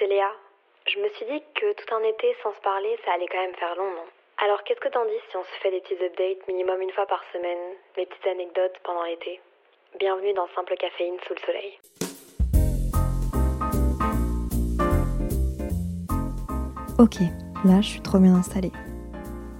c'est Léa. Je me suis dit que tout un été sans se parler, ça allait quand même faire long, non? Alors qu'est-ce que t'en dis si on se fait des petits updates minimum une fois par semaine, des petites anecdotes pendant l'été? Bienvenue dans Simple Caféine sous le soleil. Ok, là je suis trop bien installée.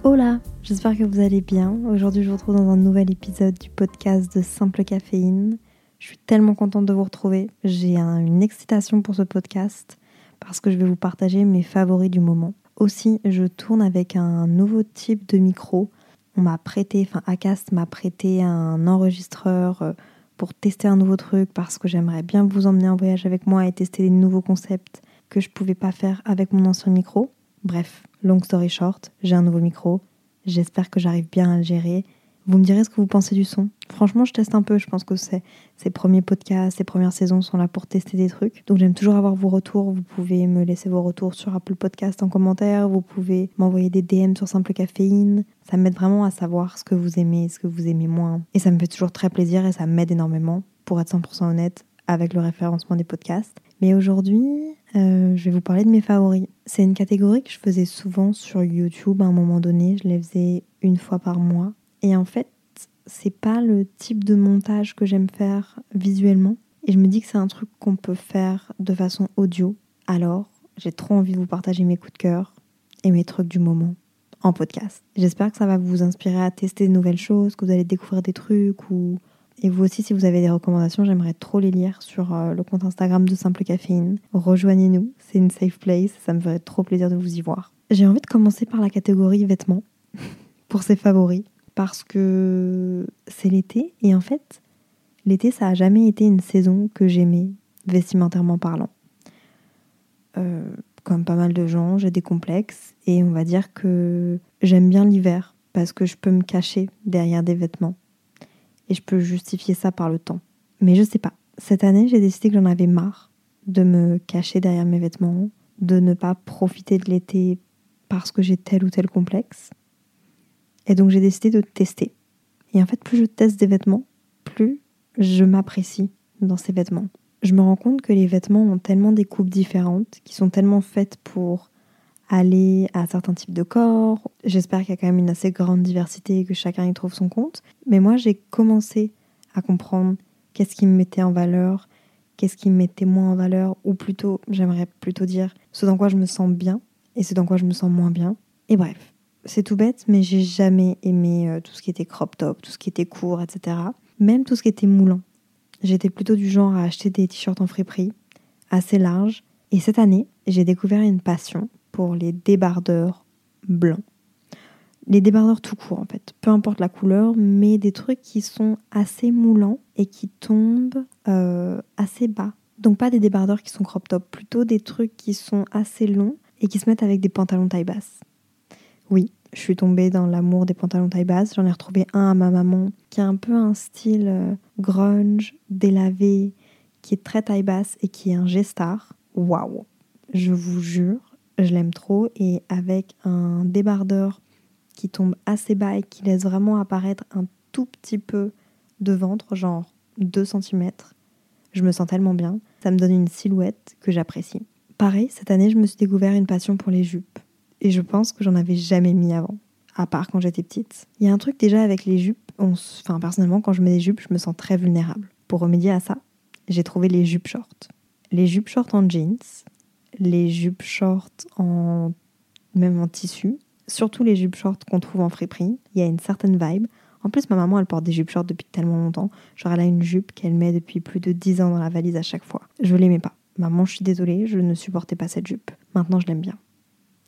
Hola, j'espère que vous allez bien. Aujourd'hui je vous retrouve dans un nouvel épisode du podcast de Simple Caféine. Je suis tellement contente de vous retrouver. J'ai une excitation pour ce podcast parce que je vais vous partager mes favoris du moment. Aussi, je tourne avec un nouveau type de micro. On m'a prêté, enfin Acast m'a prêté un enregistreur euh, pour tester un nouveau truc parce que j'aimerais bien vous emmener en voyage avec moi et tester des nouveaux concepts que je pouvais pas faire avec mon ancien micro. Bref, long story short, j'ai un nouveau micro. J'espère que j'arrive bien à le gérer vous me direz ce que vous pensez du son. Franchement, je teste un peu. Je pense que ces premiers podcasts, ces premières saisons sont là pour tester des trucs. Donc j'aime toujours avoir vos retours. Vous pouvez me laisser vos retours sur Apple Podcast en commentaire. Vous pouvez m'envoyer des DM sur Simple Caféine. Ça m'aide vraiment à savoir ce que vous aimez, ce que vous aimez moins. Et ça me fait toujours très plaisir et ça m'aide énormément, pour être 100% honnête, avec le référencement des podcasts. Mais aujourd'hui, euh, je vais vous parler de mes favoris. C'est une catégorie que je faisais souvent sur YouTube à un moment donné. Je les faisais une fois par mois. Et en fait, c'est pas le type de montage que j'aime faire visuellement. Et je me dis que c'est un truc qu'on peut faire de façon audio. Alors, j'ai trop envie de vous partager mes coups de cœur et mes trucs du moment en podcast. J'espère que ça va vous inspirer à tester de nouvelles choses, que vous allez découvrir des trucs ou et vous aussi, si vous avez des recommandations, j'aimerais trop les lire sur euh, le compte Instagram de Simple Caféine. Rejoignez-nous, c'est une safe place, ça me ferait trop plaisir de vous y voir. J'ai envie de commencer par la catégorie vêtements, pour ses favoris parce que c'est l'été et en fait, l'été, ça a jamais été une saison que j'aimais, vestimentairement parlant. Euh, comme pas mal de gens, j'ai des complexes et on va dire que j'aime bien l'hiver parce que je peux me cacher derrière des vêtements et je peux justifier ça par le temps. Mais je sais pas. Cette année, j'ai décidé que j'en avais marre de me cacher derrière mes vêtements, de ne pas profiter de l'été parce que j'ai tel ou tel complexe. Et donc j'ai décidé de tester. Et en fait, plus je teste des vêtements, plus je m'apprécie dans ces vêtements. Je me rends compte que les vêtements ont tellement des coupes différentes, qui sont tellement faites pour aller à certains types de corps. J'espère qu'il y a quand même une assez grande diversité et que chacun y trouve son compte. Mais moi, j'ai commencé à comprendre qu'est-ce qui me mettait en valeur, qu'est-ce qui me mettait moins en valeur, ou plutôt, j'aimerais plutôt dire ce dans quoi je me sens bien et ce dans quoi je me sens moins bien. Et bref, c'est tout bête, mais j'ai jamais aimé euh, tout ce qui était crop top, tout ce qui était court, etc. Même tout ce qui était moulant. J'étais plutôt du genre à acheter des t-shirts en friperie, assez larges. Et cette année, j'ai découvert une passion pour les débardeurs blancs. Les débardeurs tout court en fait, peu importe la couleur, mais des trucs qui sont assez moulants et qui tombent euh, assez bas. Donc pas des débardeurs qui sont crop top, plutôt des trucs qui sont assez longs et qui se mettent avec des pantalons taille basse. Oui, je suis tombée dans l'amour des pantalons taille basse. J'en ai retrouvé un à ma maman qui a un peu un style euh, grunge, délavé, qui est très taille basse et qui est un G-star. Waouh Je vous jure, je l'aime trop. Et avec un débardeur qui tombe assez bas et qui laisse vraiment apparaître un tout petit peu de ventre, genre 2 cm, je me sens tellement bien. Ça me donne une silhouette que j'apprécie. Pareil, cette année, je me suis découvert une passion pour les jupes. Et je pense que j'en avais jamais mis avant, à part quand j'étais petite. Il y a un truc déjà avec les jupes. Enfin, personnellement, quand je mets des jupes, je me sens très vulnérable. Pour remédier à ça, j'ai trouvé les jupes shorts. Les jupes shorts en jeans, les jupes shorts en même en tissu, surtout les jupes shorts qu'on trouve en friperie. Il y a une certaine vibe. En plus, ma maman, elle porte des jupes shorts depuis tellement longtemps. Genre, elle a une jupe qu'elle met depuis plus de 10 ans dans la valise à chaque fois. Je l'aimais pas. Maman, je suis désolée, je ne supportais pas cette jupe. Maintenant, je l'aime bien.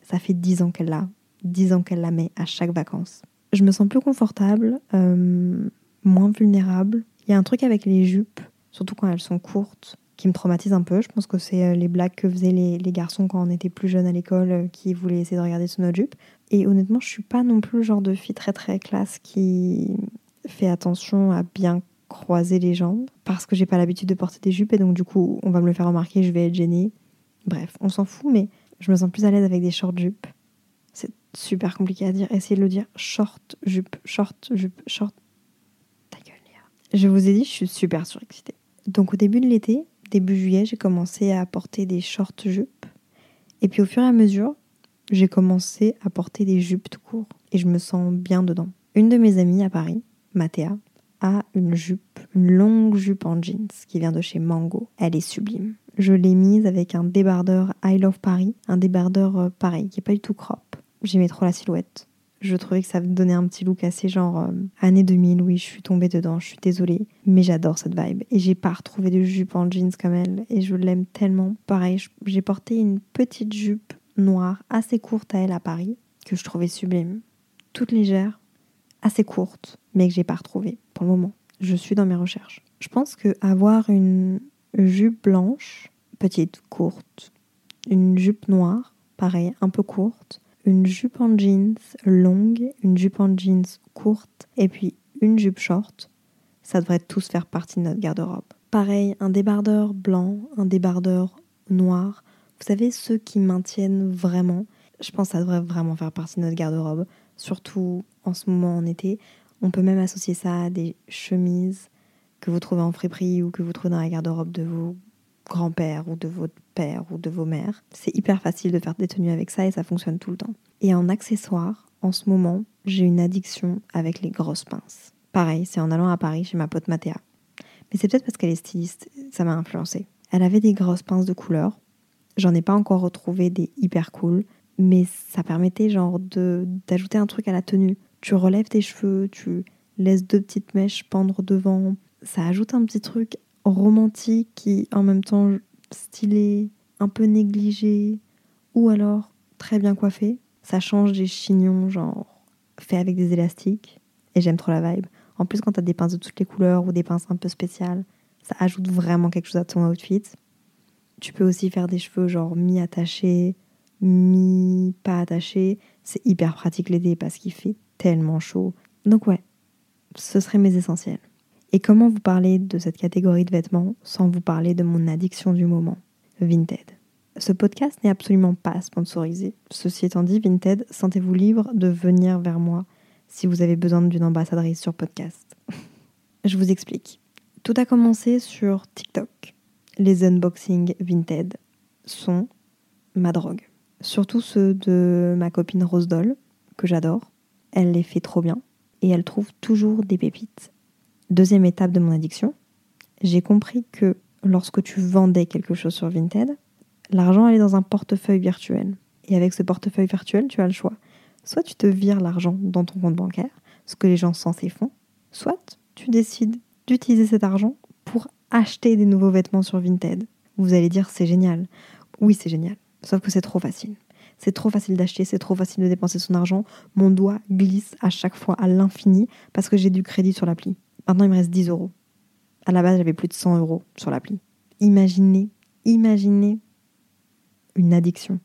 Ça fait dix ans qu'elle l'a, dix ans qu'elle la met à chaque vacances. Je me sens plus confortable, euh, moins vulnérable. Il y a un truc avec les jupes, surtout quand elles sont courtes, qui me traumatise un peu. Je pense que c'est euh, les blagues que faisaient les, garçons quand on était plus jeunes à l'école euh, qui voulaient essayer de regarder sous notre jupe. Et honnêtement, je suis pas non plus le genre de fille très très classe qui fait attention à bien croiser les jambes parce que j'ai pas l'habitude de porter des jupes et donc du coup on va me le faire remarquer, je vais être gênée. Bref, on s'en fout, mais je me sens plus à l'aise avec des short jupes. C'est super compliqué à dire. Essayez de le dire. Short jupe, short jupe, short. Ta gueule, Léa. Je vous ai dit, je suis super surexcitée. Donc au début de l'été, début juillet, j'ai commencé à porter des short jupes. Et puis au fur et à mesure, j'ai commencé à porter des jupes tout court. Et je me sens bien dedans. Une de mes amies à Paris, Mathéa, a une jupe, une longue jupe en jeans qui vient de chez Mango. Elle est sublime. Je l'ai mise avec un débardeur I Love Paris, un débardeur euh, pareil, qui est pas du tout crop. J'aimais trop la silhouette. Je trouvais que ça donnait un petit look assez genre euh, année 2000. Oui, je suis tombée dedans, je suis désolée. Mais j'adore cette vibe. Et j'ai pas retrouvé de jupe en jeans comme elle. Et je l'aime tellement. Pareil, j'ai porté une petite jupe noire assez courte à elle à Paris, que je trouvais sublime. Toute légère, assez courte, mais que j'ai pas retrouvée pour le moment. Je suis dans mes recherches. Je pense que avoir une jupe blanche, petite, courte, une jupe noire, pareil, un peu courte, une jupe en jeans longue, une jupe en jeans courte et puis une jupe short, ça devrait tous faire partie de notre garde-robe. Pareil, un débardeur blanc, un débardeur noir, vous savez, ceux qui maintiennent vraiment, je pense que ça devrait vraiment faire partie de notre garde-robe, surtout en ce moment en été. On peut même associer ça à des chemises que vous trouvez en friperie ou que vous trouvez dans la garde-robe de vos grand-père ou de votre père ou de vos mères. C'est hyper facile de faire des tenues avec ça et ça fonctionne tout le temps. Et en accessoire, en ce moment, j'ai une addiction avec les grosses pinces. Pareil, c'est en allant à Paris chez ma pote Mathéa. Mais c'est peut-être parce qu'elle est styliste, ça m'a influencé. Elle avait des grosses pinces de couleur. J'en ai pas encore retrouvé des hyper cool, mais ça permettait genre de d'ajouter un truc à la tenue. Tu relèves tes cheveux, tu laisses deux petites mèches pendre devant. Ça ajoute un petit truc romantique qui en même temps stylé, un peu négligé, ou alors très bien coiffé. Ça change des chignons genre fait avec des élastiques et j'aime trop la vibe. En plus quand t'as des pinces de toutes les couleurs ou des pinces un peu spéciales, ça ajoute vraiment quelque chose à ton outfit. Tu peux aussi faire des cheveux genre mi-attachés, mi-pas attachés. C'est hyper pratique l'été parce qu'il fait tellement chaud. Donc ouais, ce seraient mes essentiels. Et comment vous parler de cette catégorie de vêtements sans vous parler de mon addiction du moment, Vinted? Ce podcast n'est absolument pas sponsorisé. Ceci étant dit, Vinted, sentez-vous libre de venir vers moi si vous avez besoin d'une ambassadrice sur podcast. Je vous explique. Tout a commencé sur TikTok. Les unboxings Vinted sont ma drogue. Surtout ceux de ma copine Rose Doll, que j'adore. Elle les fait trop bien et elle trouve toujours des pépites. Deuxième étape de mon addiction, j'ai compris que lorsque tu vendais quelque chose sur Vinted, l'argent allait dans un portefeuille virtuel. Et avec ce portefeuille virtuel, tu as le choix. Soit tu te vires l'argent dans ton compte bancaire, ce que les gens censés font, soit tu décides d'utiliser cet argent pour acheter des nouveaux vêtements sur Vinted. Vous allez dire c'est génial. Oui, c'est génial. Sauf que c'est trop facile. C'est trop facile d'acheter, c'est trop facile de dépenser son argent. Mon doigt glisse à chaque fois à l'infini parce que j'ai du crédit sur l'appli. Maintenant, il me reste 10 euros. À la base, j'avais plus de 100 euros sur l'appli. Imaginez, imaginez une addiction.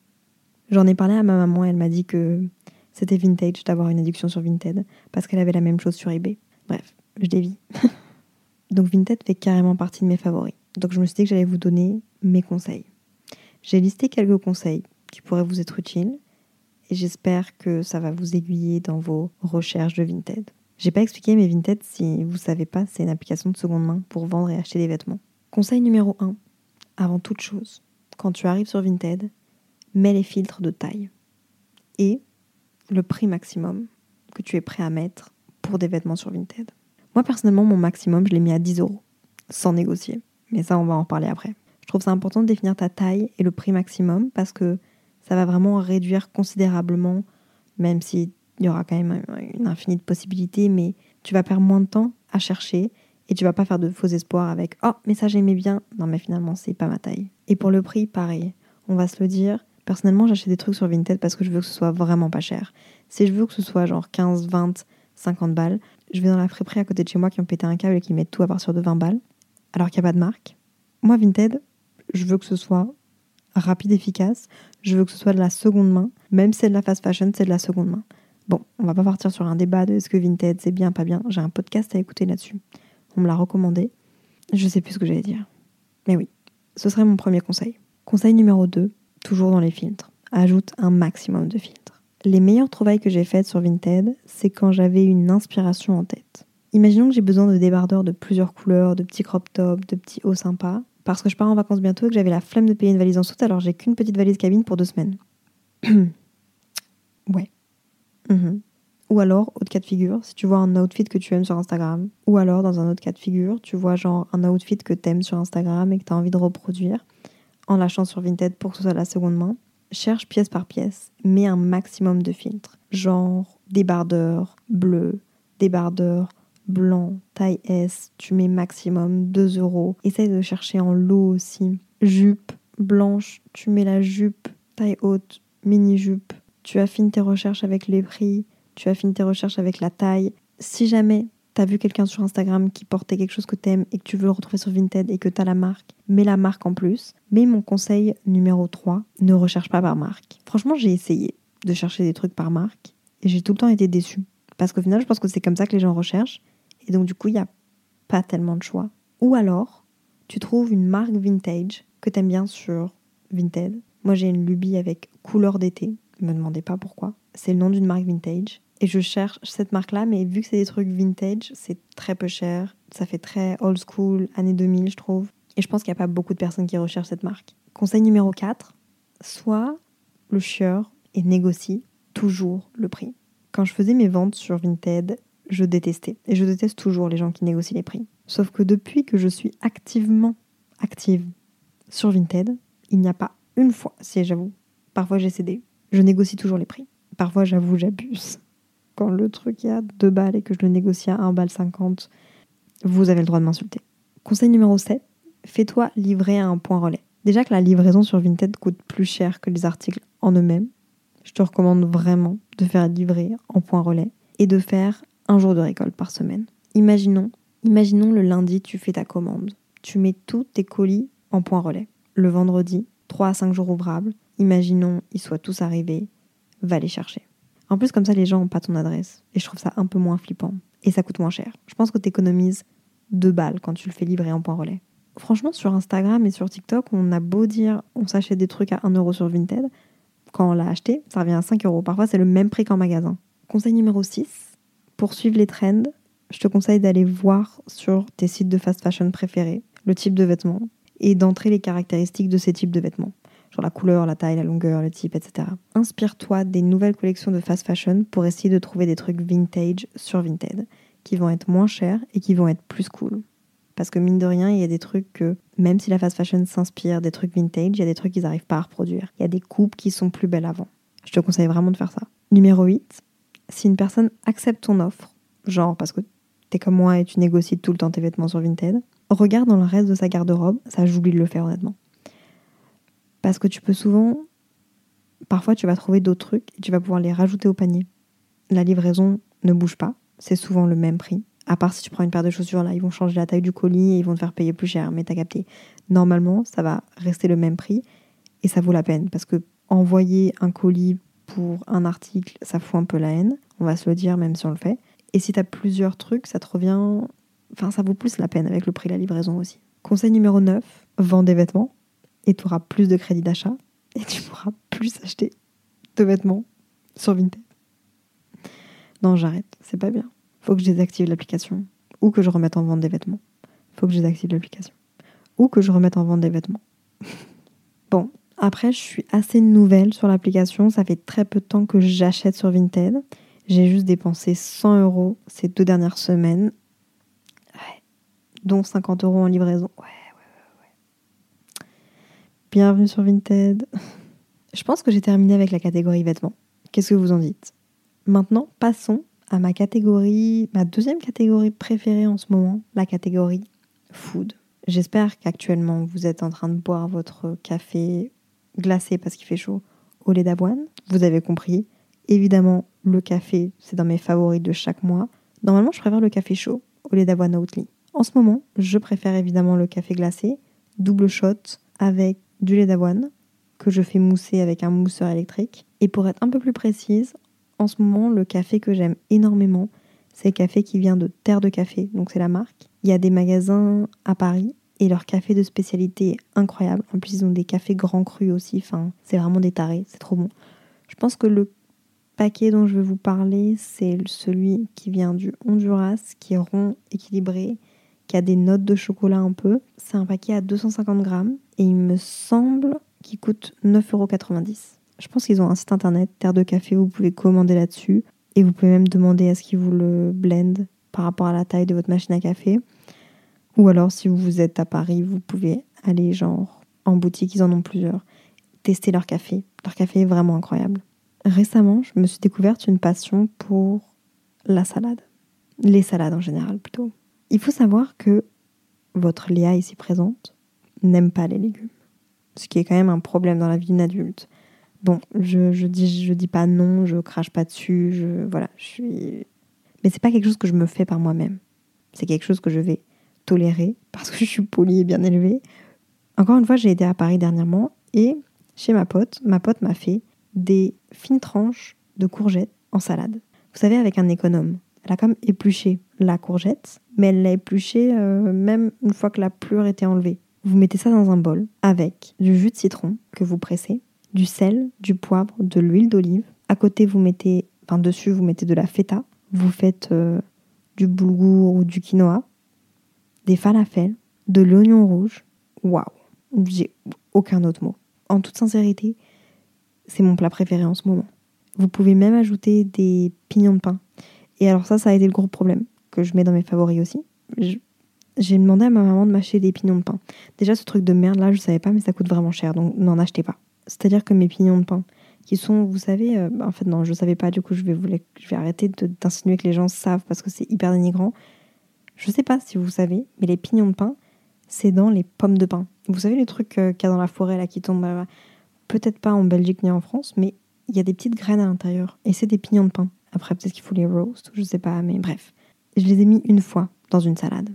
J'en ai parlé à ma maman, elle m'a dit que c'était vintage d'avoir une addiction sur Vinted parce qu'elle avait la même chose sur eBay. Bref, je dévie. Donc Vinted fait carrément partie de mes favoris. Donc je me suis dit que j'allais vous donner mes conseils. J'ai listé quelques conseils qui pourraient vous être utiles et j'espère que ça va vous aiguiller dans vos recherches de Vinted. J'ai pas expliqué, mais Vinted, si vous savez pas, c'est une application de seconde main pour vendre et acheter des vêtements. Conseil numéro 1. Avant toute chose, quand tu arrives sur Vinted, mets les filtres de taille et le prix maximum que tu es prêt à mettre pour des vêtements sur Vinted. Moi, personnellement, mon maximum, je l'ai mis à 10 euros, sans négocier. Mais ça, on va en parler après. Je trouve ça important de définir ta taille et le prix maximum parce que ça va vraiment réduire considérablement, même si il y aura quand même une infinie de possibilités, mais tu vas perdre moins de temps à chercher et tu vas pas faire de faux espoirs avec oh mais ça j'aimais bien non mais finalement c'est pas ma taille. Et pour le prix pareil. On va se le dire. Personnellement j'achète des trucs sur Vinted parce que je veux que ce soit vraiment pas cher. Si je veux que ce soit genre 15 20 50 balles je vais dans la friperie à côté de chez moi qui ont pété un câble et qui mettent tout à partir de 20 balles alors qu'il n'y a pas de marque. Moi Vinted je veux que ce soit rapide efficace. Je veux que ce soit de la seconde main. Même si c'est de la fast fashion c'est de la seconde main Bon, on va pas partir sur un débat de est-ce que Vinted c'est bien, pas bien. J'ai un podcast à écouter là-dessus. On me l'a recommandé. Je sais plus ce que j'allais dire. Mais oui, ce serait mon premier conseil. Conseil numéro 2, toujours dans les filtres. Ajoute un maximum de filtres. Les meilleures trouvailles que j'ai faites sur Vinted, c'est quand j'avais une inspiration en tête. Imaginons que j'ai besoin de débardeurs de plusieurs couleurs, de petits crop tops, de petits hauts sympas. parce que je pars en vacances bientôt et que j'avais la flemme de payer une valise en soute, alors j'ai qu'une petite valise cabine pour deux semaines. Mhm. Ou alors, autre cas de figure, si tu vois un outfit que tu aimes sur Instagram, ou alors dans un autre cas de figure, tu vois genre un outfit que tu aimes sur Instagram et que tu as envie de reproduire en lâchant sur Vinted pour que ce soit la seconde main, cherche pièce par pièce, mets un maximum de filtres, genre débardeur bleu, débardeur blanc, taille S, tu mets maximum 2 euros. Essaye de chercher en lot aussi. Jupe blanche, tu mets la jupe, taille haute, mini jupe. Tu affines tes recherches avec les prix, tu affines tes recherches avec la taille. Si jamais tu as vu quelqu'un sur Instagram qui portait quelque chose que tu et que tu veux le retrouver sur Vinted et que tu as la marque, mets la marque en plus. Mais mon conseil numéro 3, ne recherche pas par marque. Franchement, j'ai essayé de chercher des trucs par marque et j'ai tout le temps été déçue. Parce qu'au final, je pense que c'est comme ça que les gens recherchent. Et donc, du coup, il n'y a pas tellement de choix. Ou alors, tu trouves une marque vintage que tu aimes bien sur Vinted. Moi, j'ai une lubie avec couleur d'été. Me demandez pas pourquoi. C'est le nom d'une marque vintage. Et je cherche cette marque-là, mais vu que c'est des trucs vintage, c'est très peu cher. Ça fait très old school, année 2000, je trouve. Et je pense qu'il n'y a pas beaucoup de personnes qui recherchent cette marque. Conseil numéro 4, soit le chieur et négocie toujours le prix. Quand je faisais mes ventes sur Vinted, je détestais. Et je déteste toujours les gens qui négocient les prix. Sauf que depuis que je suis activement active sur Vinted, il n'y a pas une fois, si j'avoue, parfois j'ai cédé, je négocie toujours les prix. Parfois j'avoue, j'abuse. Quand le truc est à 2 balles et que je le négocie à 1 balle 50, vous avez le droit de m'insulter. Conseil numéro 7, fais-toi livrer à un point relais. Déjà que la livraison sur Vinted coûte plus cher que les articles en eux-mêmes, je te recommande vraiment de faire livrer en point relais et de faire un jour de récolte par semaine. Imaginons, imaginons le lundi, tu fais ta commande. Tu mets tous tes colis en point relais. Le vendredi, 3 à 5 jours ouvrables. Imaginons, ils soient tous arrivés. Va les chercher. En plus, comme ça, les gens n'ont pas ton adresse. Et je trouve ça un peu moins flippant. Et ça coûte moins cher. Je pense que tu économises 2 balles quand tu le fais livrer en point relais. Franchement, sur Instagram et sur TikTok, on a beau dire on s'achète des trucs à 1 euro sur Vinted. Quand on l'a acheté, ça revient à 5 euros. Parfois, c'est le même prix qu'en magasin. Conseil numéro 6, pour suivre les trends, je te conseille d'aller voir sur tes sites de fast fashion préférés le type de vêtements et d'entrer les caractéristiques de ces types de vêtements, genre la couleur, la taille, la longueur, le type, etc. Inspire-toi des nouvelles collections de fast fashion pour essayer de trouver des trucs vintage sur Vinted qui vont être moins chers et qui vont être plus cool. Parce que mine de rien, il y a des trucs que, même si la fast fashion s'inspire des trucs vintage, il y a des trucs qu'ils n'arrivent pas à reproduire. Il y a des coupes qui sont plus belles avant. Je te conseille vraiment de faire ça. Numéro 8, si une personne accepte ton offre, genre parce que t'es comme moi et tu négocies tout le temps tes vêtements sur Vinted, regarde dans le reste de sa garde-robe, ça j'oublie de le faire honnêtement. Parce que tu peux souvent, parfois tu vas trouver d'autres trucs et tu vas pouvoir les rajouter au panier. La livraison ne bouge pas, c'est souvent le même prix. À part si tu prends une paire de chaussures, là, ils vont changer la taille du colis et ils vont te faire payer plus cher, mais t'as capté. Normalement, ça va rester le même prix et ça vaut la peine parce que envoyer un colis pour un article, ça fout un peu la haine, on va se le dire même si on le fait. Et si tu as plusieurs trucs, ça te revient. Enfin, ça vaut plus la peine avec le prix de la livraison aussi. Conseil numéro 9, vends des vêtements et tu auras plus de crédit d'achat et tu pourras plus acheter de vêtements sur Vinted. Non, j'arrête, c'est pas bien. Faut que je désactive l'application ou que je remette en vente des vêtements. Faut que je désactive l'application ou que je remette en vente des vêtements. bon, après, je suis assez nouvelle sur l'application. Ça fait très peu de temps que j'achète sur Vinted. J'ai juste dépensé 100 euros ces deux dernières semaines. Ouais. Dont 50 euros en livraison. Ouais. Bienvenue sur Vinted. Je pense que j'ai terminé avec la catégorie vêtements. Qu'est-ce que vous en dites? Maintenant, passons à ma catégorie, ma deuxième catégorie préférée en ce moment, la catégorie food. J'espère qu'actuellement vous êtes en train de boire votre café glacé parce qu'il fait chaud au lait d'avoine. Vous avez compris. Évidemment, le café, c'est dans mes favoris de chaque mois. Normalement, je préfère le café chaud au lait d'avoine Oatly. En ce moment, je préfère évidemment le café glacé, double shot avec du lait d'avoine que je fais mousser avec un mousseur électrique. Et pour être un peu plus précise, en ce moment, le café que j'aime énormément, c'est le café qui vient de Terre de Café, donc c'est la marque. Il y a des magasins à Paris et leur café de spécialité est incroyable. En plus, ils ont des cafés grands crus aussi. C'est vraiment des tarés. C'est trop bon. Je pense que le paquet dont je vais vous parler, c'est celui qui vient du Honduras, qui est rond, équilibré, qui a des notes de chocolat un peu. C'est un paquet à 250 grammes et il me semble qu'il coûte 9,90€. Je pense qu'ils ont un site internet, Terre de Café, vous pouvez commander là-dessus et vous pouvez même demander à ce qu'ils vous le blendent par rapport à la taille de votre machine à café. Ou alors si vous êtes à Paris, vous pouvez aller genre en boutique, ils en ont plusieurs, tester leur café. Leur café est vraiment incroyable. Récemment, je me suis découverte une passion pour la salade. Les salades en général plutôt. Il faut savoir que votre Léa ici présente n'aime pas les légumes. Ce qui est quand même un problème dans la vie d'une adulte. Bon, je, je, dis, je dis pas non, je crache pas dessus, je, voilà, je suis. Mais c'est pas quelque chose que je me fais par moi-même. C'est quelque chose que je vais tolérer parce que je suis polie et bien élevée. Encore une fois, j'ai été à Paris dernièrement et chez ma pote, ma pote m'a fait des fines tranches de courgettes en salade. Vous savez, avec un économe. Elle a comme épluché la courgette, mais elle l'a épluchée euh, même une fois que la pleure était enlevée. Vous mettez ça dans un bol avec du jus de citron que vous pressez, du sel, du poivre, de l'huile d'olive. À côté, vous mettez, enfin dessus, vous mettez de la feta. Vous faites euh, du boulgour ou du quinoa, des falafels, de l'oignon rouge. Waouh, j'ai aucun autre mot. En toute sincérité, c'est mon plat préféré en ce moment. Vous pouvez même ajouter des pignons de pain. Et alors ça, ça a été le gros problème que je mets dans mes favoris aussi. J'ai demandé à ma maman de m'acheter des pignons de pain. Déjà, ce truc de merde là, je savais pas, mais ça coûte vraiment cher, donc n'en achetez pas. C'est-à-dire que mes pignons de pain, qui sont, vous savez, euh, en fait non, je savais pas, du coup je vais, vous arrêter d'insinuer que les gens savent parce que c'est hyper dénigrant. Je sais pas si vous savez, mais les pignons de pain, c'est dans les pommes de pain. Vous savez les trucs euh, qu'il y a dans la forêt là qui tombent, peut-être pas en Belgique ni en France, mais il y a des petites graines à l'intérieur et c'est des pignons de pain. Après peut-être qu'il faut les roast, je sais pas, mais bref. Je les ai mis une fois dans une salade.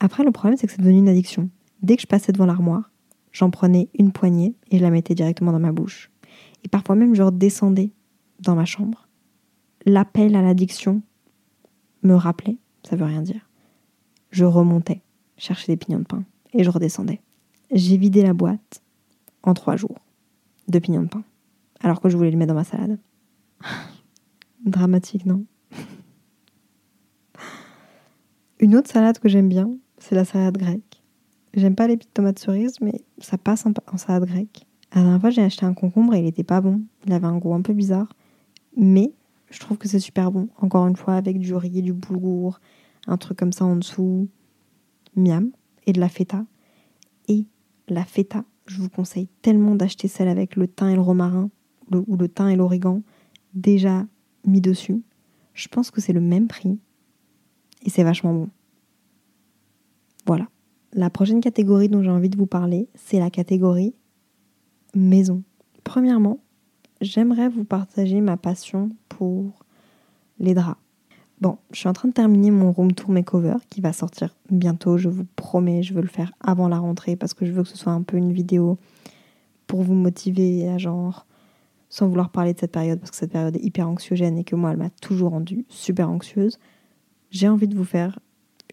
Après le problème c'est que c'est devenu une addiction. Dès que je passais devant l'armoire, j'en prenais une poignée et je la mettais directement dans ma bouche. Et parfois même, je redescendais dans ma chambre. L'appel à l'addiction me rappelait, ça veut rien dire. Je remontais, chercher des pignons de pain et je redescendais. J'ai vidé la boîte en trois jours de pignons de pain, alors que je voulais le mettre dans ma salade. Dramatique, non Une autre salade que j'aime bien, c'est la salade grecque. J'aime pas les petites tomates cerises, mais ça passe en, salade grecque. La dernière fois, j'ai acheté un concombre et il était pas bon. Il avait un goût un peu bizarre. Mais je trouve que c'est super bon. Encore une fois, avec du riz, du boulgour, un truc comme ça en dessous. Miam. Et de la feta. Et la feta, je vous conseille tellement d'acheter celle avec le thym et le romarin, ou le thym et l'origan, déjà mis dessus. Je pense que c'est le même prix. Et c'est vachement bon. Voilà. La prochaine catégorie dont j'ai envie de vous parler, c'est la catégorie maison. Premièrement, j'aimerais vous partager ma passion pour les draps. Bon, je suis en train de terminer mon room tour makeover qui va sortir bientôt, je vous promets, je veux le faire avant la rentrée parce que je veux que ce soit un peu une vidéo pour vous motiver à genre sans vouloir parler de cette période parce que cette période est hyper anxiogène et que moi elle m'a toujours rendue super anxieuse. J'ai envie de vous faire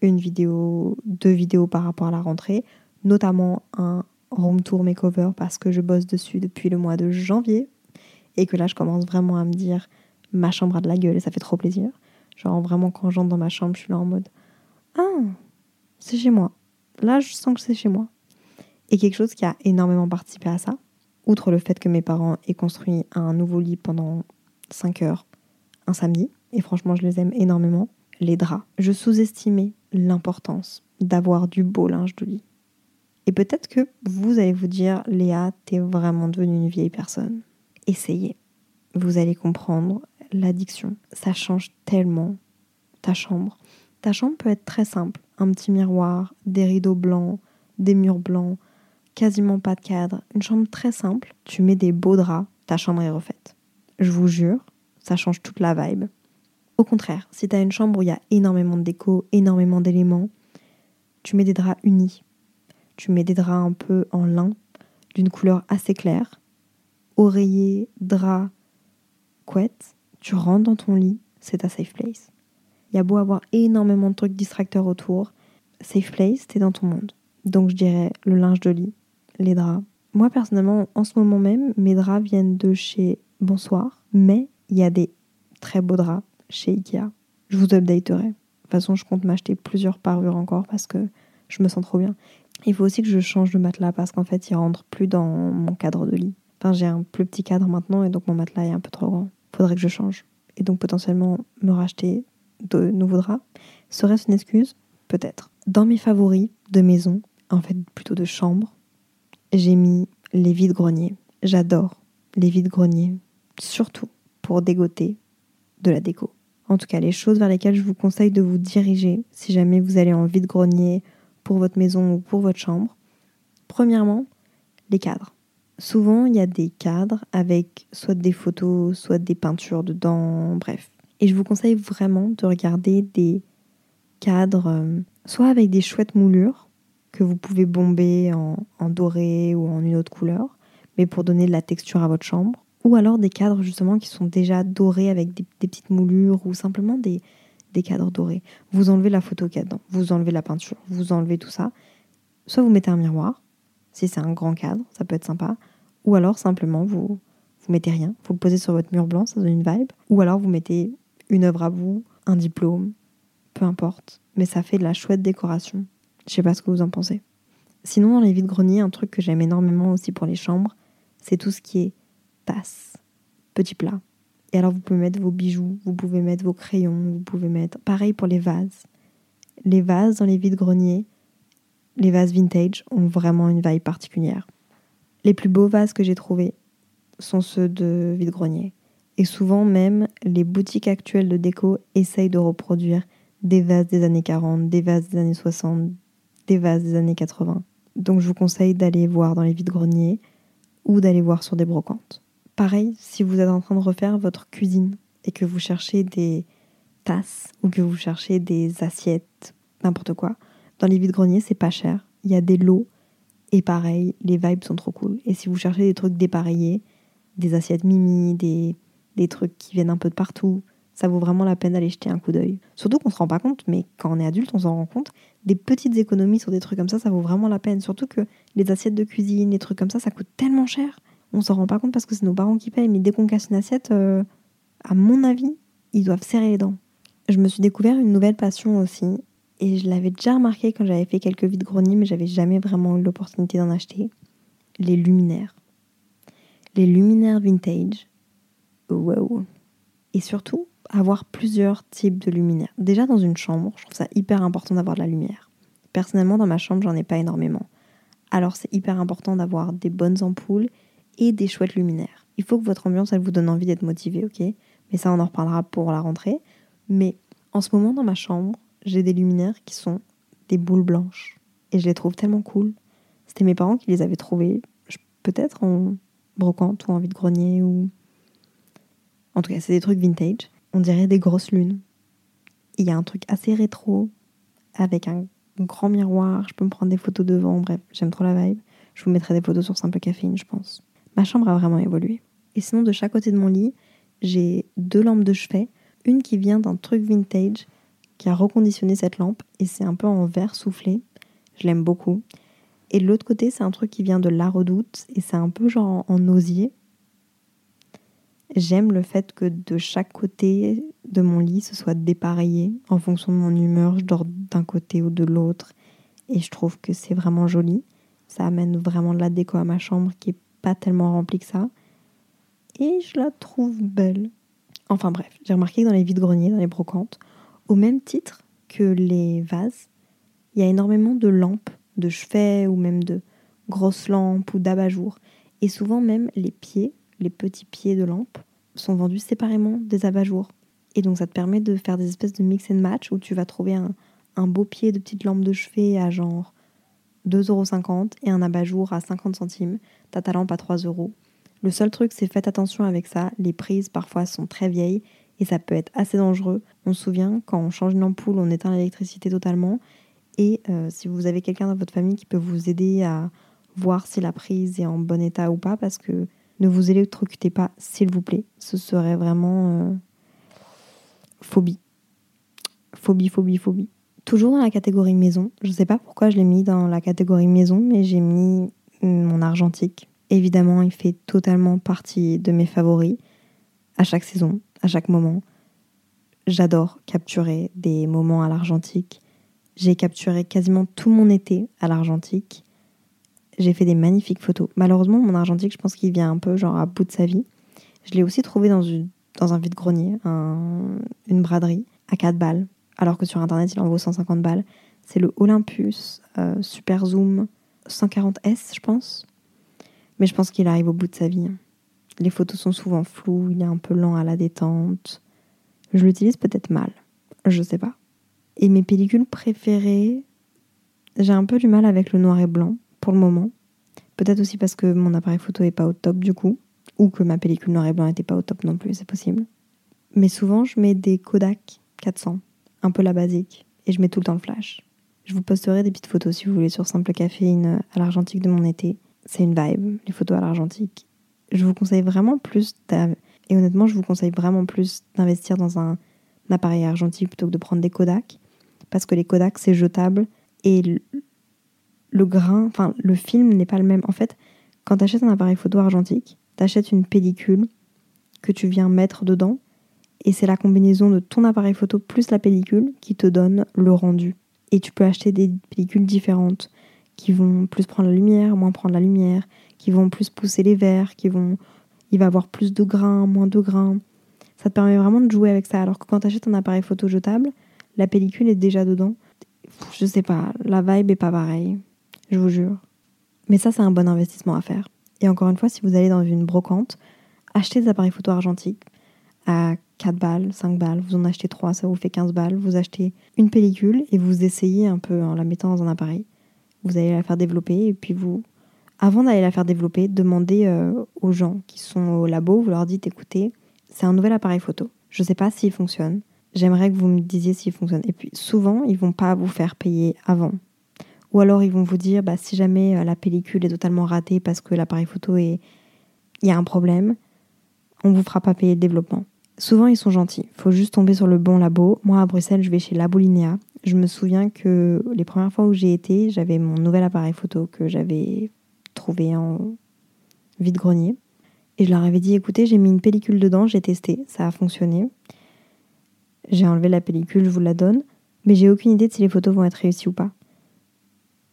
une vidéo, deux vidéos par rapport à la rentrée, notamment un room tour makeover parce que je bosse dessus depuis le mois de janvier et que là je commence vraiment à me dire ma chambre a de la gueule et ça fait trop plaisir. Genre vraiment quand j'entre dans ma chambre, je suis là en mode ah, c'est chez moi. Là, je sens que c'est chez moi. Et quelque chose qui a énormément participé à ça, outre le fait que mes parents aient construit un nouveau lit pendant 5 heures un samedi, et franchement je les aime énormément, les draps. Je sous-estimais l'importance d'avoir du beau linge de lit. Et peut-être que vous allez vous dire, Léa, t'es vraiment devenue une vieille personne. Essayez. Vous allez comprendre l'addiction. Ça change tellement ta chambre. Ta chambre peut être très simple. Un petit miroir, des rideaux blancs, des murs blancs, quasiment pas de cadre. Une chambre très simple. Tu mets des beaux draps, ta chambre est refaite. Je vous jure, ça change toute la vibe. Au contraire, si tu as une chambre où il y a énormément de déco, énormément d'éléments, tu mets des draps unis. Tu mets des draps un peu en lin, d'une couleur assez claire. Oreiller, drap, couette. Tu rentres dans ton lit, c'est ta safe place. Il y a beau avoir énormément de trucs distracteurs autour, safe place, t'es dans ton monde. Donc je dirais le linge de lit, les draps. Moi personnellement, en ce moment même, mes draps viennent de chez Bonsoir, mais il y a des très beaux draps chez Ikea. Je vous updaterai. De toute façon, je compte m'acheter plusieurs parures encore parce que Je me sens trop bien. Il faut aussi que je change de matelas parce qu'en fait, il rentre plus dans mon cadre de lit. Enfin, j'ai un plus petit cadre maintenant et donc mon matelas est un peu trop grand. Faudrait que je change. Et donc potentiellement me racheter de nouveaux draps. Serait-ce une excuse? Peut-être. Dans mes favoris de maison, en fait plutôt de chambre, j'ai mis les vides-greniers. J'adore les vides-greniers, surtout pour dégoter de la déco. En tout cas, les choses vers lesquelles je vous conseille de vous diriger si jamais vous allez en vide-grenier pour votre maison ou pour votre chambre. Premièrement, les cadres. Souvent, il y a des cadres avec soit des photos, soit des peintures dedans, bref. Et je vous conseille vraiment de regarder des cadres, euh, soit avec des chouettes moulures que vous pouvez bomber en, doré ou en une autre couleur, mais pour donner de la texture à votre chambre. Ou alors des cadres justement qui sont déjà dorés avec des, petites moulures ou simplement des, des cadres dorés. Vous enlevez la photo qu'il y a dedans, vous enlevez la peinture, vous enlevez tout ça. Soit vous mettez un miroir, si c'est un grand cadre, ça peut être sympa. Ou alors simplement vous vous mettez rien, vous le posez sur votre mur blanc, ça donne une vibe. Ou alors vous mettez une œuvre à vous, un diplôme, peu importe, mais ça fait de la chouette décoration. Je sais pas ce que vous en pensez. Sinon dans les vides greniers, un truc que j'aime énormément aussi pour les chambres, c'est tout ce qui est tasse, petit plat. Et alors vous pouvez mettre vos bijoux, vous pouvez mettre vos crayons, vous pouvez mettre pareil pour les vases. Les vases dans les vides greniers, les vases vintage ont vraiment une vibe particulière. Les plus beaux vases que j'ai trouvés sont ceux de vide-grenier. Et souvent même, les boutiques actuelles de déco essayent de reproduire des vases des années 40, des vases des années 60, des vases des années 80. Donc je vous conseille d'aller voir dans les vides-greniers ou d'aller voir sur des brocantes. Pareil, si vous êtes en train de refaire votre cuisine et que vous cherchez des tasses ou que vous cherchez des assiettes, n'importe quoi, dans les vides-greniers, c'est pas cher. Il y a des lots et pareil, les vibes sont trop cool. Et si vous cherchez des trucs dépareillés, des assiettes mimi, des, des trucs qui viennent un peu de partout, ça vaut vraiment la peine d'aller jeter un coup d'œil. Surtout qu'on se rend pas compte, mais quand on est adulte, on s'en rend compte. Des petites économies sur des trucs comme ça, ça vaut vraiment la peine. Surtout que les assiettes de cuisine, les trucs comme ça, ça coûte tellement cher. On s'en rend pas compte parce que c'est nos parents qui payent. Mais dès qu'on casse une assiette, euh, à mon avis, ils doivent serrer les dents. Je me suis découvert une nouvelle passion aussi. Et je l'avais déjà remarqué quand j'avais fait quelques vides greniers, mais j'avais jamais vraiment eu l'opportunité d'en acheter. Les luminaires. Les luminaires vintage. Wow. Et surtout, avoir plusieurs types de luminaires. Déjà dans une chambre, je trouve ça hyper important d'avoir de la lumière. Personnellement, dans ma chambre, j'en ai pas énormément. Alors c'est hyper important d'avoir des bonnes ampoules et des chouettes luminaires. Il faut que votre ambiance, elle vous donne envie d'être motivé, ok? Mais ça, on en reparlera pour la rentrée. Mais en ce moment, dans ma chambre, j'ai des luminaires qui sont des boules blanches. Et je les trouve tellement cool. C'était mes parents qui les avaient trouvés, peut-être en brocante ou en vide-grenier ou... En tout cas, c'est des trucs vintage. On dirait des grosses lunes. Il y a un truc assez rétro, avec un grand miroir, je peux me prendre des photos devant, bref, j'aime trop la vibe. Je vous mettrai des photos sur Simple Caféine, je pense. Ma chambre a vraiment évolué. Et sinon, de chaque côté de mon lit, j'ai deux lampes de chevet. Une qui vient d'un truc vintage qui a reconditionné cette lampe et c'est un peu en verre soufflé. Je l'aime beaucoup. Et de l'autre côté, c'est un truc qui vient de La Redoute et c'est un peu genre en osier. J'aime le fait que de chaque côté de mon lit, ce soit dépareillé. En fonction de mon humeur, je dors d'un côté ou de l'autre. Et je trouve que c'est vraiment joli. Ça amène vraiment de la déco à ma chambre qui est pas tellement remplie que ça. Et je la trouve belle. Enfin bref, j'ai remarqué que dans les vides-greniers, dans les brocantes, au même titre que les vases, il y a énormément de lampes, de chevet ou même de grosses lampes ou d'abat-jours. Et souvent même les pieds, les petits pieds de lampes, sont vendus séparément des abat-jours. Et donc ça te permet de faire des espèces de mix and match où tu vas trouver un, beau pied de petite lampe de chevet à genre 2,50€ et un abat-jour à 50 centimes, t'as ta lampe à 3 euros. Le seul truc, c'est faites attention avec ça, les prises parfois sont très vieilles et ça peut être assez dangereux. On se souvient, quand on change une ampoule, on éteint l'électricité totalement. Et euh, si vous avez quelqu'un dans votre famille qui peut vous aider à voir si la prise est en bon état ou pas, parce que ne vous électrocutez pas, s'il vous plaît. Ce serait vraiment euh, phobie. Phobie, phobie, phobie. Toujours dans la catégorie maison. Je ne sais pas pourquoi je l'ai mis dans la catégorie maison, mais j'ai mis mon argentique. Évidemment, il fait totalement partie de mes favoris à chaque saison à chaque moment. J'adore capturer des moments à l'argentique. J'ai capturé quasiment tout mon été à l'argentique. J'ai fait des magnifiques photos. Malheureusement, mon argentique, je pense qu'il vient un peu genre à bout de sa vie. Je l'ai aussi trouvé dans, un vide-grenier, une braderie, à 4 balles. Alors que sur internet, il en vaut 150 balles. C'est le Olympus euh, Super Zoom 140S, je pense. Mais je pense qu'il arrive au bout de sa vie. Les photos sont souvent floues, il est un peu lent à la détente. Je l'utilise peut-être mal, je sais pas. Et mes pellicules préférées, j'ai un peu du mal avec le noir et blanc pour le moment. Peut-être aussi parce que mon appareil photo est pas au top du coup, ou que ma pellicule noir et blanc n'était pas au top non plus, c'est possible. Mais souvent, je mets des Kodak 400, un peu la basique, et je mets tout le temps le flash. Je vous posterai des petites photos si vous voulez sur Simple Caféine à l'argentique de mon été. C'est une vibe, les photos à l'argentique. Je vous conseille vraiment plus, et honnêtement, je vous conseille vraiment plus d'investir dans un, appareil argentique plutôt que de prendre des Kodak, parce que les Kodak c'est jetable et le grain, enfin le film n'est pas le même. En fait, quand tu achètes un appareil photo argentique, tu achètes une pellicule que tu viens mettre dedans et c'est la combinaison de ton appareil photo plus la pellicule qui te donne le rendu. Et tu peux acheter des pellicules différentes qui vont plus prendre la lumière, moins prendre la lumière, qui vont plus pousser les verres, qui vont. Il va avoir plus de grains, moins de grains. Ça te permet vraiment de jouer avec ça. Alors que quand tu achètes un appareil photo jetable, la pellicule est déjà dedans. Je sais pas, la vibe est pas pareille. Je vous jure. Mais ça, c'est un bon investissement à faire. Et encore une fois, si vous allez dans une brocante, achetez des appareils photo argentiques à 4 balles, 5 balles, vous en achetez 3, ça vous fait 15 balles, vous achetez une pellicule et vous essayez un peu en la mettant dans un appareil. Vous allez la faire développer et puis vous, avant d'aller la faire développer, demandez euh, aux gens qui sont au labo, vous leur dites écoutez, c'est un nouvel appareil photo. Je ne sais pas s'il fonctionne. J'aimerais que vous me disiez s'il fonctionne. Et puis souvent, ils vont pas vous faire payer avant. Ou alors ils vont vous dire bah, si jamais euh, la pellicule est totalement ratée parce que l'appareil photo est. Il y a un problème, on vous fera pas payer le développement. Souvent, ils sont gentils. Il faut juste tomber sur le bon labo. Moi, à Bruxelles, je vais chez Labolinéa. Je me souviens que les premières fois où j'ai été, j'avais mon nouvel appareil photo que j'avais trouvé en vide-grenier. Et je leur avais dit écoutez, j'ai mis une pellicule dedans, j'ai testé, ça a fonctionné. J'ai enlevé la pellicule, je vous la donne. Mais j'ai aucune idée de si les photos vont être réussies ou pas.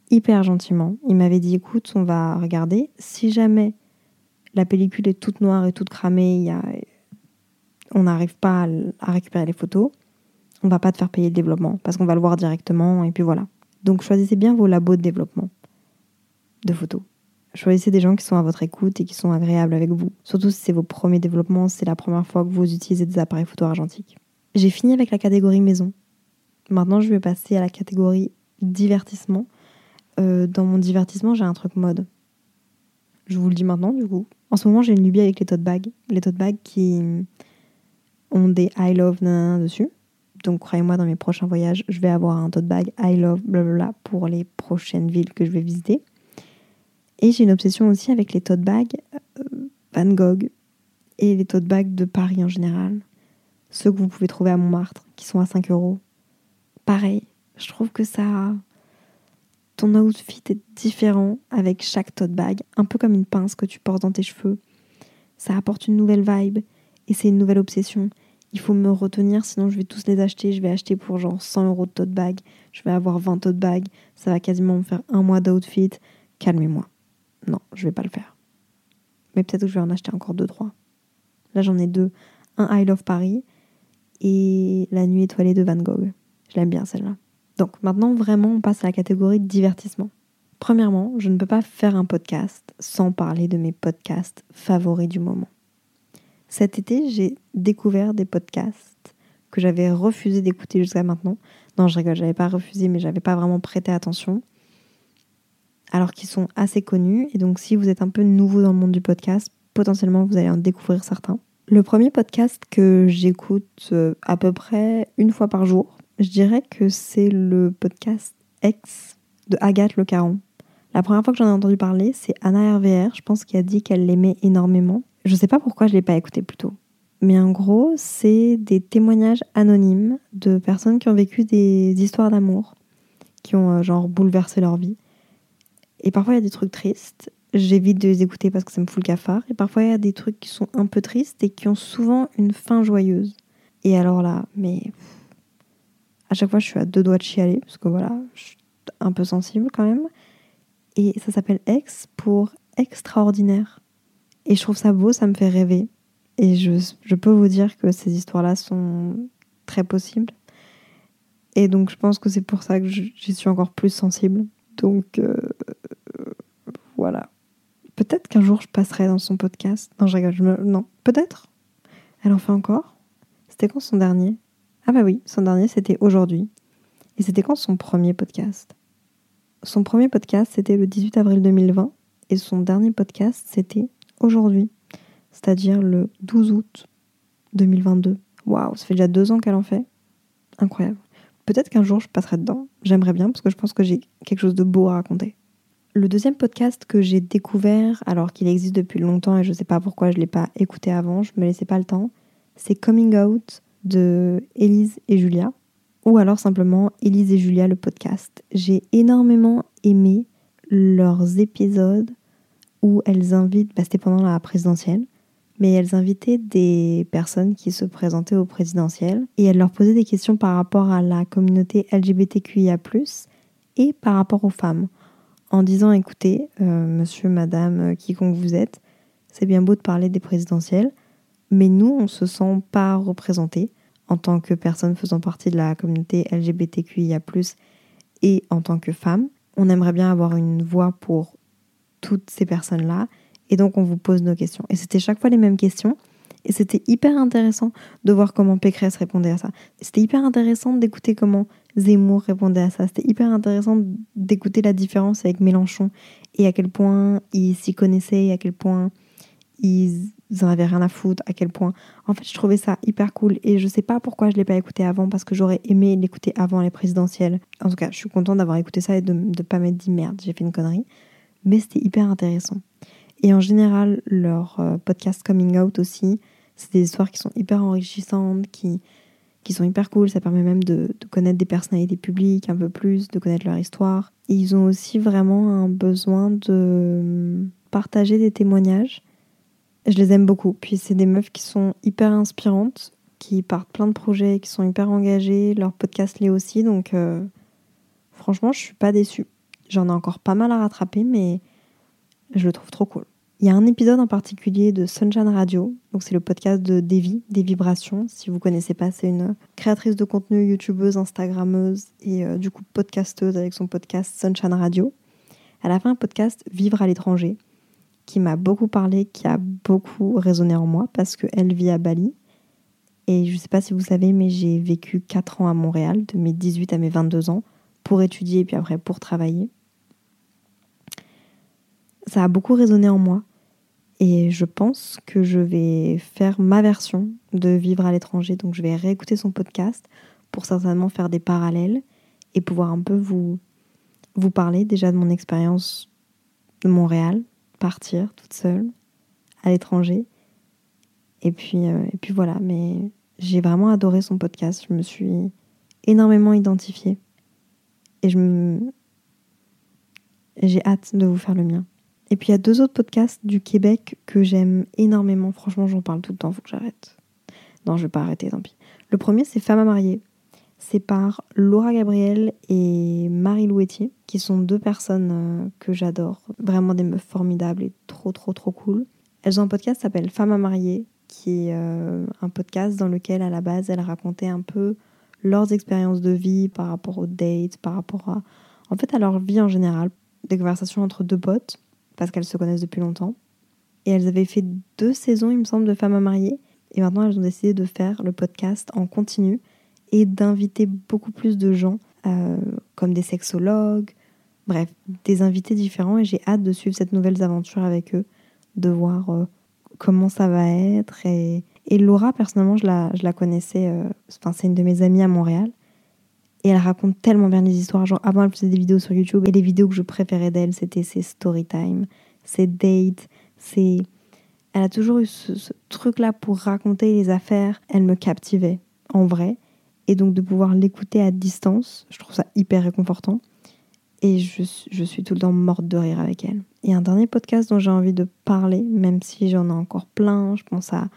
Hyper gentiment. Il m'avait dit écoute, on va regarder. Si jamais la pellicule est toute noire et toute cramée, y a on n'arrive pas à, récupérer les photos, on va pas te faire payer le développement parce qu'on va le voir directement et puis voilà. Donc choisissez bien vos labos de développement de photos. Choisissez des gens qui sont à votre écoute et qui sont agréables avec vous. Surtout si c'est vos premiers développements, c'est la première fois que vous utilisez des appareils photo argentiques. J'ai fini avec la catégorie maison. Maintenant, je vais passer à la catégorie divertissement. Euh, dans mon divertissement, j'ai un truc mode. Je vous le dis maintenant, du coup. En ce moment, j'ai une lubie avec les tote bags. Les tote bags qui, ont des I love dessus. Donc croyez-moi, dans mes prochains voyages, je vais avoir un tote bag I love blablabla pour les prochaines villes que je vais visiter. Et j'ai une obsession aussi avec les tote bags euh, Van Gogh et les tote bags de Paris en général. Ceux que vous pouvez trouver à Montmartre, qui sont à 5 euros. Pareil, je trouve que ça. Ton outfit est différent avec chaque tote bag, un peu comme une pince que tu portes dans tes cheveux. Ça apporte une nouvelle vibe et c'est une nouvelle obsession. Il faut me retenir, sinon je vais tous les acheter. Je vais acheter pour genre 100 euros de tote bag. Je vais avoir 20 tote bag. Ça va quasiment me faire un mois d'outfit. Calmez-moi. Non, je vais pas le faire. Mais peut-être que je vais en acheter encore deux, trois. Là, j'en ai deux. Un I Love Paris et La Nuit étoilée de Van Gogh. Je l'aime bien celle-là. Donc maintenant, vraiment, on passe à la catégorie de divertissement. Premièrement, je ne peux pas faire un podcast sans parler de mes podcasts favoris du moment. Cet été, j'ai découvert des podcasts que j'avais refusé d'écouter jusqu'à maintenant. Non, je rigole, j'avais pas refusé, mais j'avais pas vraiment prêté attention. Alors qu'ils sont assez connus. Et donc, si vous êtes un peu nouveau dans le monde du podcast, potentiellement vous allez en découvrir certains. Le premier podcast que j'écoute euh, à peu près une fois par jour, je dirais que c'est le podcast X de Agathe Le Caron. La première fois que j'en ai entendu parler, c'est Anna RVR, je pense, qui a dit qu'elle l'aimait énormément. Je ne sais pas pourquoi je l'ai pas écouté plus tôt. Mais en gros, c'est des témoignages anonymes de personnes qui ont vécu des histoires d'amour, qui ont euh, genre bouleversé leur vie. Et parfois, il y a des trucs tristes. J'évite de les écouter parce que ça me fout le cafard. Et parfois, il y a des trucs qui sont un peu tristes et qui ont souvent une fin joyeuse. Et alors là, mais À chaque fois, je suis à deux doigts de chialer, parce que voilà, je suis un peu sensible quand même. Et ça s'appelle Ex pour extraordinaire. Et je trouve ça beau, ça me fait rêver. Et je, je peux vous dire que ces histoires-là sont très possibles. Et donc, je pense que c'est pour ça que j'y suis encore plus sensible. Donc, euh, voilà. Peut-être qu'un jour, je passerai dans son podcast. Non, je rigole. Je me... Non, peut-être. Elle en fait encore. C'était quand son dernier? Ah bah oui, son dernier, c'était aujourd'hui. Et c'était quand son premier podcast? Son premier podcast, c'était le 18 avril 2020. Et son dernier podcast, c'était aujourd'hui. C'est-à-dire le 12 août 2022. Waouh, ça fait déjà deux ans qu'elle en fait. Incroyable. Peut-être qu'un jour je passerai dedans. J'aimerais bien parce que je pense que j'ai quelque chose de beau à raconter. Le deuxième podcast que j'ai découvert, alors qu'il existe depuis longtemps et je ne sais pas pourquoi je ne l'ai pas écouté avant, je ne me laissais pas le temps, c'est Coming Out de Élise et Julia, ou alors simplement Élise et Julia le podcast. J'ai énormément aimé leurs épisodes où elles invitent, bah, c'était pendant la présidentielle, mais elles invitaient des personnes qui se présentaient au présidentiel et elles leur posaient des questions par rapport à la communauté LGBTQIA, et par rapport aux femmes, en disant écoutez, euh, monsieur, madame, euh, quiconque vous êtes, c'est bien beau de parler des présidentielles, mais nous, on ne se sent pas représentés en tant que personne faisant partie de la communauté LGBTQIA, et en tant que femme. On aimerait bien avoir une voix pour toutes ces personnes-là et donc, on vous pose nos questions. Et c'était chaque fois les mêmes questions. Et c'était hyper intéressant de voir comment Pécresse répondait à ça. C'était hyper intéressant d'écouter comment Zemmour répondait à ça. C'était hyper intéressant d'écouter la différence avec Mélenchon et à quel point ils s'y connaissaient et à quel point ils en avaient rien à foutre, à quel point. En fait, je trouvais ça hyper cool et je sais pas pourquoi je l'ai pas écouté avant parce que j'aurais aimé l'écouter avant les présidentielles. En tout cas, je suis contente d'avoir écouté ça et de ne pas m'être dit merde, j'ai fait une connerie. Mais c'était hyper intéressant. Et en général, leur euh, podcast Coming Out aussi, c'est des histoires qui sont hyper enrichissantes, qui, qui sont hyper cool. Ça permet même de, connaître des personnalités publiques un peu plus, de connaître leur histoire. Ils ont aussi vraiment un besoin de partager des témoignages. Je les aime beaucoup. Puis c'est des meufs qui sont hyper inspirantes, qui partent plein de projets, qui sont hyper engagées. Leur podcast l'est aussi, donc euh, franchement, je suis pas déçue. J'en ai encore pas mal à rattraper, mais je le trouve trop cool. Il y a un épisode en particulier de Sunshine Radio, donc c'est le podcast de Devi, des vibrations. Si vous connaissez pas, c'est une créatrice de contenu, youtubeuse, instagrammeuse et euh, du coup podcasteuse avec son podcast Sunshine Radio. Elle a fait un podcast Vivre à l'étranger qui m'a beaucoup parlé, qui a beaucoup résonné en moi parce qu'elle vit à Bali. Et je ne sais pas si vous savez, mais j'ai vécu 4 ans à Montréal, de mes 18 à mes 22 ans, pour étudier et puis après pour travailler ça a beaucoup résonné en moi. Et je pense que je vais faire ma version de vivre à l'étranger. Donc je vais réécouter son podcast pour certainement faire des parallèles et pouvoir un peu vous, vous parler déjà de mon expérience de Montréal, partir toute seule à l'étranger. Et puis, euh, et puis voilà, mais j'ai vraiment adoré son podcast. Je me suis énormément identifiée. Et je j'ai hâte de vous faire le mien. Et puis il y a deux autres podcasts du Québec que j'aime énormément. Franchement, j'en parle tout le temps, faut que j'arrête. Non, je vais pas arrêter, tant pis. Le premier, c'est Femmes à marier. C'est par Laura Gabriel et Marie Louetier, qui sont deux personnes euh, que j'adore. Vraiment des meufs formidables et trop, trop, trop cool. Elles ont un podcast qui s'appelle Femmes à marier, qui est euh, un podcast dans lequel, à la base, elles racontaient un peu leurs expériences de vie par rapport aux dates, par rapport à, en fait, à leur vie en général. Des conversations entre deux potes parce qu'elles se connaissent depuis longtemps. Et elles avaient fait deux saisons, il me semble, de femmes à marier. Et maintenant, elles ont décidé de faire le podcast en continu et d'inviter beaucoup plus de gens, euh, comme des sexologues, bref, des invités différents. Et j'ai hâte de suivre cette nouvelle aventure avec eux, de voir euh, comment ça va être. Et, Laura, personnellement, je la, connaissais, euh, c'est une de mes amies à Montréal. Et elle raconte tellement bien les histoires. Genre, avant, elle faisait des vidéos sur YouTube. Et les vidéos que je préférais d'elle, c'était ses story time, ses dates. Elle a toujours eu ce, truc-là pour raconter les affaires. Elle me captivait, en vrai. Et donc, de pouvoir l'écouter à distance, je trouve ça hyper réconfortant. Et je, suis tout le temps morte de rire avec elle. Et un dernier podcast dont j'ai envie de parler, même si j'en ai encore plein, je pense à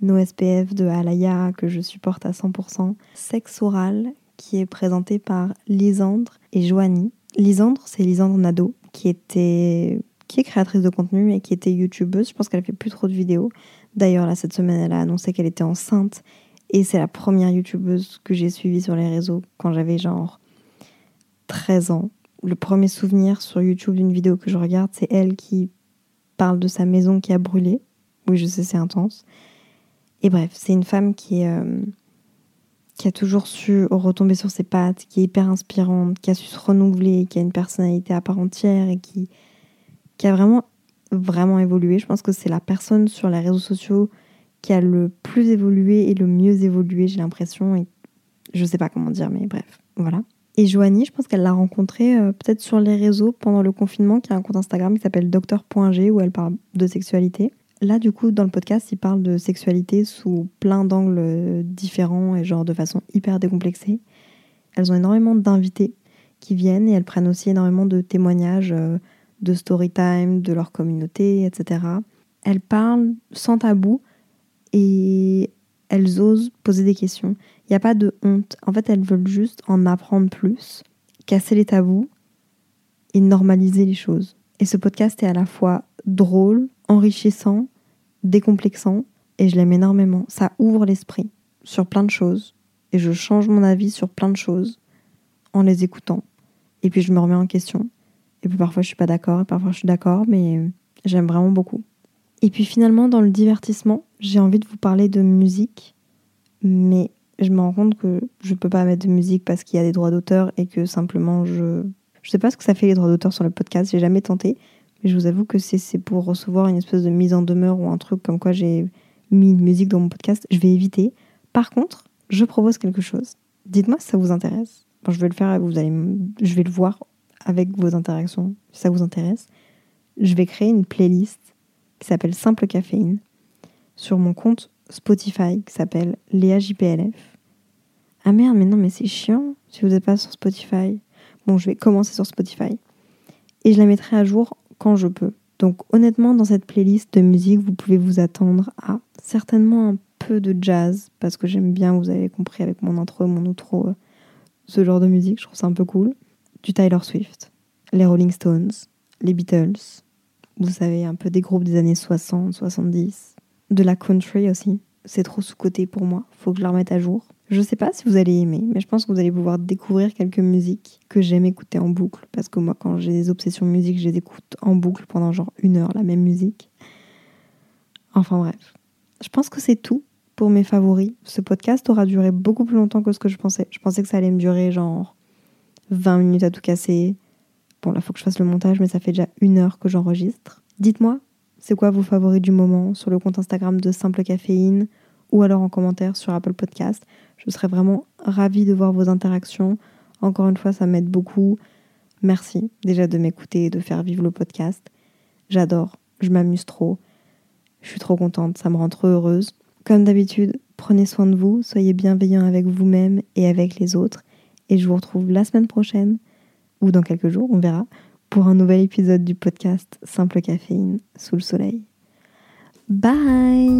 nos SPF de Alaya, que je supporte à 100%. Sexe oral, qui est présenté par Lisandre et Joanie. Lisandre, c'est Lisandre Nadeau, qui était qui est créatrice de contenu et qui était youtubeuse. Je pense qu'elle fait plus trop de vidéos. D'ailleurs, là, cette semaine, elle a annoncé qu'elle était enceinte. Et c'est la première youtubeuse que j'ai suivie sur les réseaux quand j'avais genre 13 ans. Le premier souvenir sur YouTube d'une vidéo que je regarde, c'est elle qui parle de sa maison qui a brûlé. Oui, je sais, c'est intense. Et bref, c'est une femme qui, euh, a toujours su retomber sur ses pattes, qui est hyper inspirante, qui a su se renouveler, qui a une personnalité à part entière et qui, qui a vraiment, vraiment évolué. Je pense que c'est la personne sur les réseaux sociaux qui a le plus évolué et le mieux évolué, j'ai l'impression. Et je sais pas comment dire, mais bref, voilà. Et Joanie, je pense qu'elle l'a rencontrée euh, peut-être sur les réseaux pendant le confinement, qui a un compte Instagram qui s'appelle docteur.g où elle parle de sexualité. Là, du coup, dans le podcast, il parle de sexualité sous plein d'angles différents et genre de façon hyper décomplexée. Elles ont énormément d'invités qui viennent et elles prennent aussi énormément de témoignages euh, de story time, de leur communauté, etc. Elles parlent sans tabou et elles osent poser des questions. Il n'y a pas de honte. En fait, elles veulent juste en apprendre plus, casser les tabous et normaliser les choses. Et ce podcast est à la fois drôle, enrichissant, décomplexant, et je l'aime énormément. Ça ouvre l'esprit sur plein de choses, et je change mon avis sur plein de choses en les écoutant. Et puis je me remets en question. Et puis parfois je suis pas d'accord, et parfois je suis d'accord, mais j'aime vraiment beaucoup. Et puis finalement, dans le divertissement, j'ai envie de vous parler de musique, mais je me rends compte que je peux pas mettre de musique parce qu'il y a des droits d'auteur et que simplement je. Je sais pas ce que ça fait les droits d'auteur sur le podcast, j'ai jamais tenté, mais je vous avoue que c'est pour recevoir une espèce de mise en demeure ou un truc comme quoi j'ai mis une musique dans mon podcast, je vais éviter. Par contre, je propose quelque chose. Dites-moi si ça vous intéresse. je vais le faire vous allez, je vais le voir avec vos interactions si ça vous intéresse. Je vais créer une playlist qui s'appelle Simple Caféine sur mon compte Spotify qui s'appelle Léa JPLF. Ah merde, mais non, mais c'est chiant si vous n'êtes pas sur Spotify. Bon, je vais commencer sur Spotify. Et je la mettrai à jour quand je peux. Donc honnêtement, dans cette playlist de musique, vous pouvez vous attendre à certainement un peu de jazz, parce que j'aime bien, vous avez compris avec mon intro, mon outro, euh, ce genre de musique, je trouve ça un peu cool. Du Tyler Swift, les Rolling Stones, les Beatles, vous savez, un peu des groupes des années 60, 70, de la country aussi. C'est trop sous-côté pour moi, faut que je la remette à jour. Je sais pas si vous allez aimer, mais je pense que vous allez pouvoir découvrir quelques musiques que j'aime écouter en boucle. Parce que moi, quand j'ai des obsessions musique, je les écoute en boucle pendant genre une heure, la même musique. Enfin bref. Je pense que c'est tout pour mes favoris. Ce podcast aura duré beaucoup plus longtemps que ce que je pensais. Je pensais que ça allait me durer genre 20 minutes à tout casser. Bon, là, faut que je fasse le montage, mais ça fait déjà une heure que j'enregistre. Dites-moi, c'est quoi vos favoris du moment sur le compte Instagram de Simple Caféine ou alors en commentaire sur Apple Podcast? Je serais vraiment ravie de voir vos interactions. Encore une fois, ça m'aide beaucoup. Merci déjà de m'écouter et de faire vivre le podcast. J'adore, je m'amuse trop. Je suis trop contente, ça me rend trop heureuse. Comme d'habitude, prenez soin de vous, soyez bienveillants avec vous-même et avec les autres. Et je vous retrouve la semaine prochaine, ou dans quelques jours, on verra, pour un nouvel épisode du podcast Simple Caféine sous le soleil. Bye